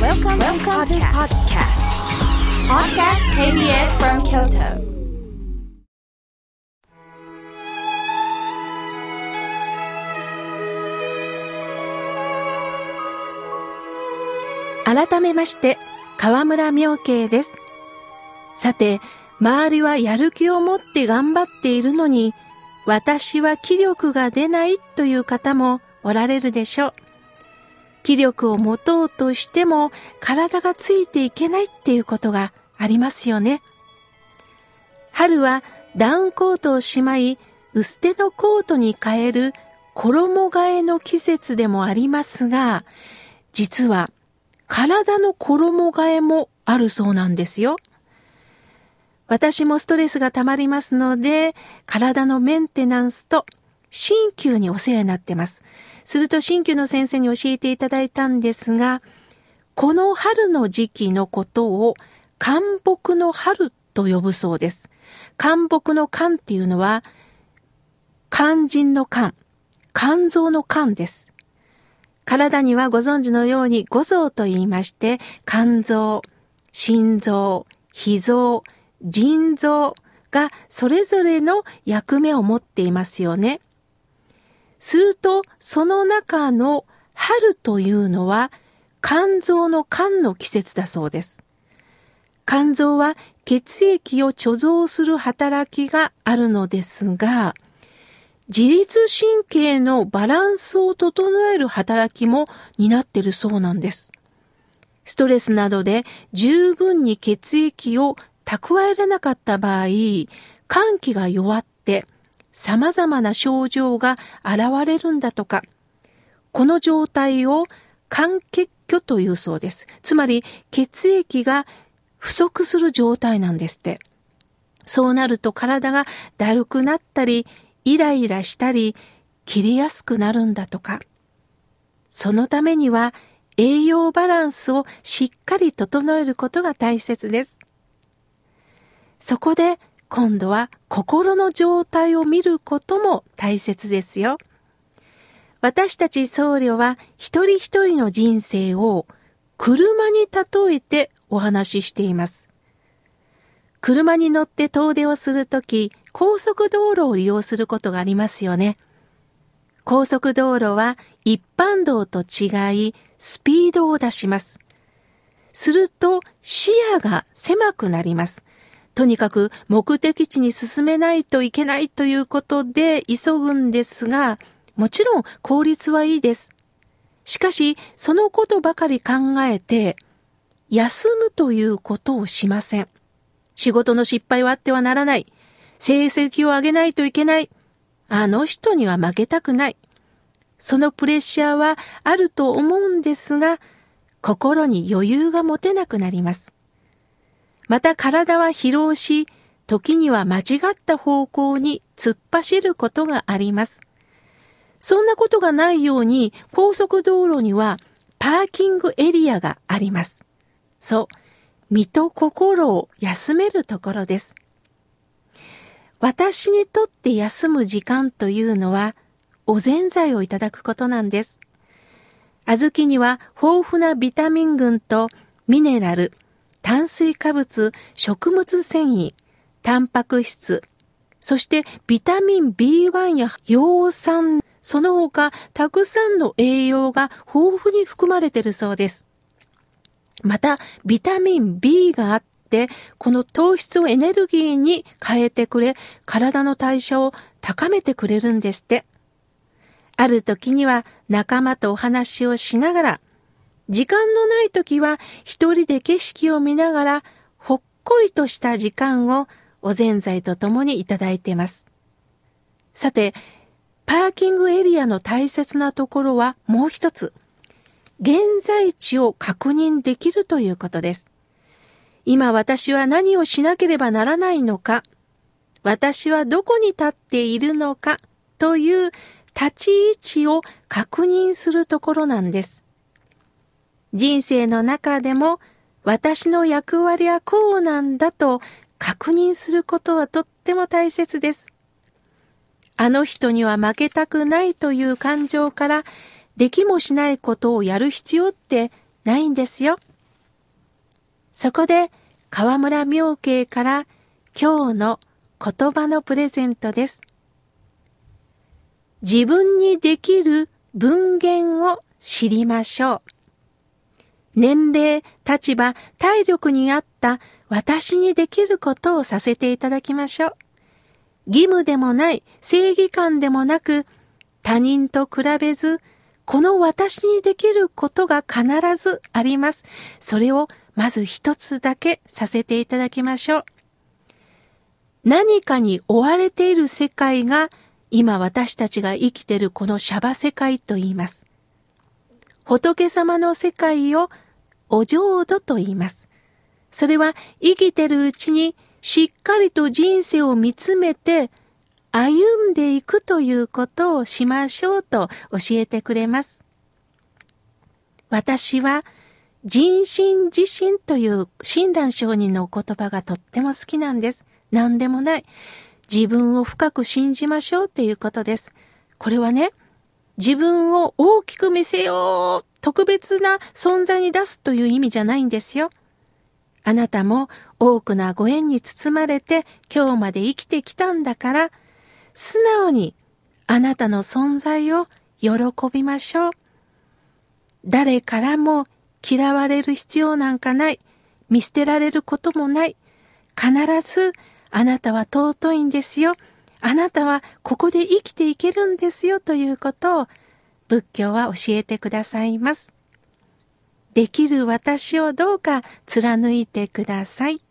Welcome, Welcome to podcast. Podcast KBS from Kyoto. 改めまして、河村明慶です。さて、周りはやる気を持って頑張っているのに、私は気力が出ないという方もおられるでしょう。気力を持とうとしても体がついていけないっていうことがありますよね。春はダウンコートをしまい、薄手のコートに変える衣替えの季節でもありますが、実は体の衣替えもあるそうなんですよ。私もストレスが溜まりますので、体のメンテナンスと鍼灸にお世話になってます。すると鍼灸の先生に教えていただいたんですが、この春の時期のことを寒木の春と呼ぶそうです。寒木の寒っていうのは、肝心の肝、肝臓の肝です。体にはご存知のように五臓と言いまして、肝臓、心臓、脾臓、腎臓がそれぞれの役目を持っていますよね。すると、その中の春というのは肝臓の肝の季節だそうです。肝臓は血液を貯蔵する働きがあるのですが、自律神経のバランスを整える働きも担っているそうなんです。ストレスなどで十分に血液を蓄えられなかった場合、肝気が弱って様々な症状が現れるんだとか。この状態を肝血虚というそうです。つまり血液が不足する状態なんですって。そうなると体がだるくなったり、イライラしたり、切れやすくなるんだとか。そのためには栄養バランスをしっかり整えることが大切です。そこで今度は心の状態を見ることも大切ですよ。私たち僧侶は一人一人の人生を車に例えてお話ししています。車に乗って遠出をするとき、高速道路を利用することがありますよね。高速道路は一般道と違い、スピードを出します。すると視野が狭くなります。とにかく目的地に進めないといけないということで急ぐんですが、もちろん効率はいいです。しかし、そのことばかり考えて、休むということをしません。仕事の失敗はあってはならない。成績を上げないといけない。あの人には負けたくない。そのプレッシャーはあると思うんですが、心に余裕が持てなくなります。また体は疲労し、時には間違った方向に突っ走ることがあります。そんなことがないように高速道路にはパーキングエリアがあります。そう、身と心を休めるところです。私にとって休む時間というのはおぜんざいをいただくことなんです。小豆には豊富なビタミン群とミネラル、炭水化物、食物繊維、タンパク質、そしてビタミン B1 や葉酸、その他たくさんの栄養が豊富に含まれているそうです。また、ビタミン B があって、この糖質をエネルギーに変えてくれ、体の代謝を高めてくれるんですって。ある時には仲間とお話をしながら、時間のない時は一人で景色を見ながら、ほっこりとした時間をおぜんざいとともにいただいています。さて、パーキングエリアの大切なところはもう一つ。現在地を確認できるということです。今私は何をしなければならないのか、私はどこに立っているのかという立ち位置を確認するところなんです。人生の中でも私の役割はこうなんだと確認することはとっても大切です。あの人には負けたくないという感情からできもしないことをやる必要ってないんですよ。そこで河村明慶から今日の言葉のプレゼントです。自分にできる文言を知りましょう。年齢、立場、体力に合った私にできることをさせていただきましょう。義務でもない、正義感でもなく、他人と比べず、この私にできることが必ずあります。それをまず一つだけさせていただきましょう。何かに追われている世界が今私たちが生きているこのシャバ世界と言います。仏様の世界をお浄土と言います。それは生きてるうちにしっかりと人生を見つめて歩んでいくということをしましょうと教えてくれます。私は人心自身という親鸞上人のお言葉がとっても好きなんです。何でもない。自分を深く信じましょうということです。これはね、自分を大きく見せよう、特別な存在に出すという意味じゃないんですよ。あなたも多くなご縁に包まれて今日まで生きてきたんだから、素直にあなたの存在を喜びましょう。誰からも嫌われる必要なんかない。見捨てられることもない。必ずあなたは尊いんですよ。あなたはここで生きていけるんですよということを仏教は教えてくださいます。できる私をどうか貫いてください。